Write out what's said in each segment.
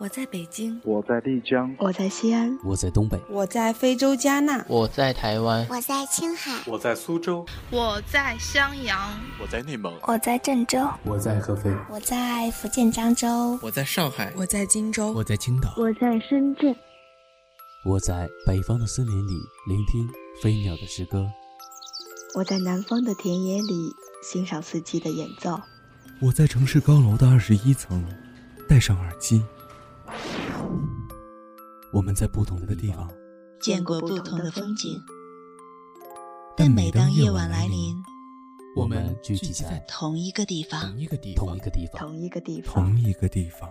我在北京，我在丽江，我在西安，我在东北，我在非洲加纳，我在台湾，我在青海，我在苏州，我在襄阳，我在内蒙，我在郑州，我在合肥，我在福建漳州，我在上海，我在荆州，我在青岛，我在深圳。我在北方的森林里聆听飞鸟的诗歌，我在南方的田野里欣赏四季的演奏，我在城市高楼的二十一层，戴上耳机。我们在不同的地方见过不同的风景，但每当夜晚来临，我们聚集在同一个地方，同一个地方，同一个地方，同一个地方，同一个地方。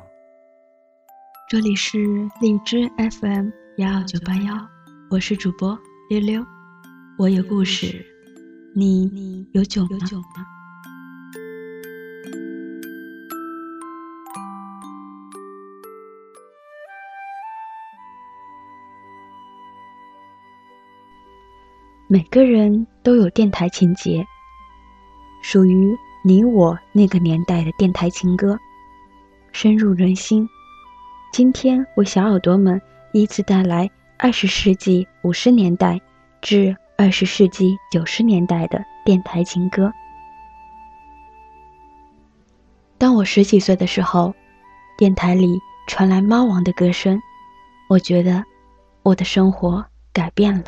这里是荔枝 FM 幺二九八幺，我是主播溜溜，我有故事，你有酒吗？每个人都有电台情节，属于你我那个年代的电台情歌，深入人心。今天为小耳朵们依次带来二十世纪五十年代至二十世纪九十年代的电台情歌。当我十几岁的时候，电台里传来《猫王》的歌声，我觉得我的生活改变了。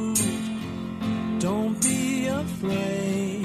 Don't be afraid.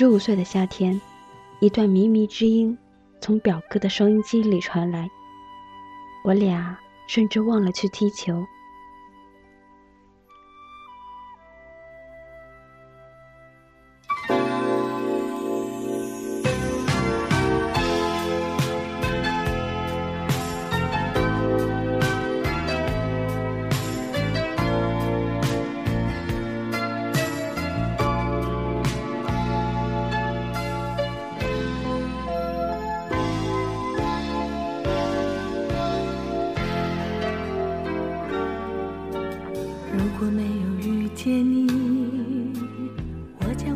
十五岁的夏天，一段靡靡之音从表哥的收音机里传来，我俩甚至忘了去踢球。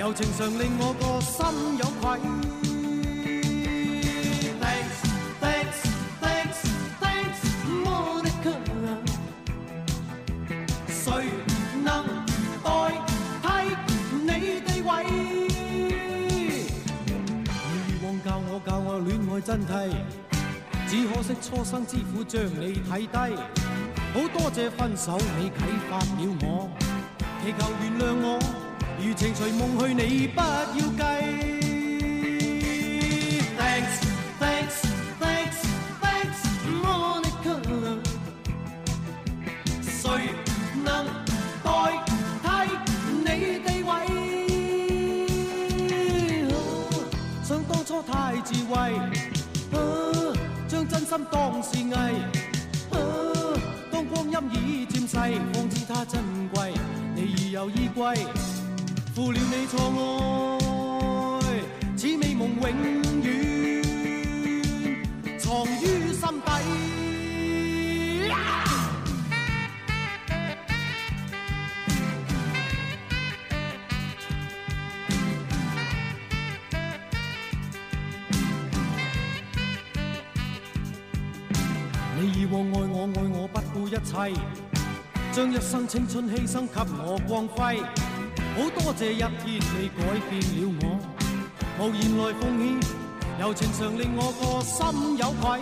柔情常令我个心有愧。谁能代替你地位？欲望教我教我恋爱真谛，只可惜初生之苦将你睇低。好多谢分手你启发了我，祈求原谅我。如情随梦去，你不要计。Thanks, thanks, thanks, thanks Monica。谁能代替你地位？想当初太自卫，将真心当是伪。当光阴已渐逝，方知它珍贵。你已有依归。负了你错爱，此美梦永远藏于心底。你以往爱我爱我不顾一切，将一生青春牺牲给我光辉。好多谢一天你改变了我，无言来奉献，柔情常令我个心有愧。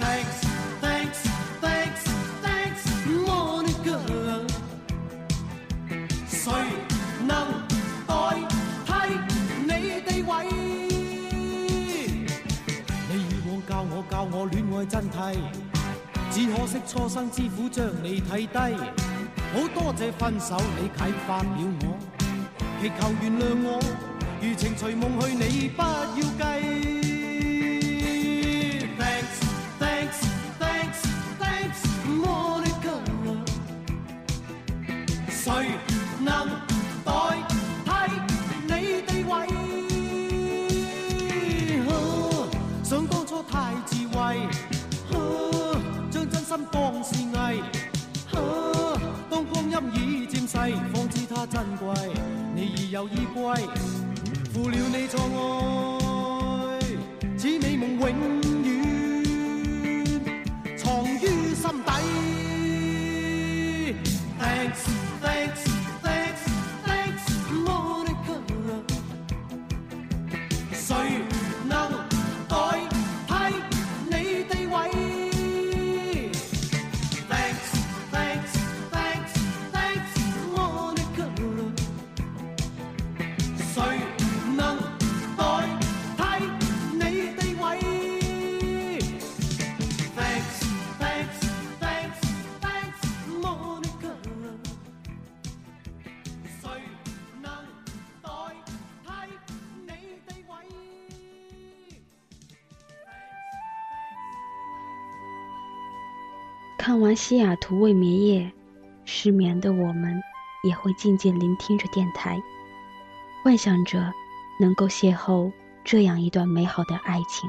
Thanks, thanks, thanks, thanks, m o n i c a 谁能代替你地位？你以往教我教我恋爱真谛，只可惜初生之虎将你睇低。好多谢分手，你启发了我，祈求原谅我，余情随梦去，你不要计。珍贵，你已有依归，负了你错爱，此美梦永远。看完《西雅图未眠夜》，失眠的我们也会静静聆听着电台，幻想着能够邂逅这样一段美好的爱情。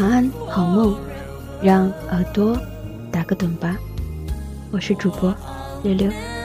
晚安，好梦，让耳朵打个盹吧。我是主播六六。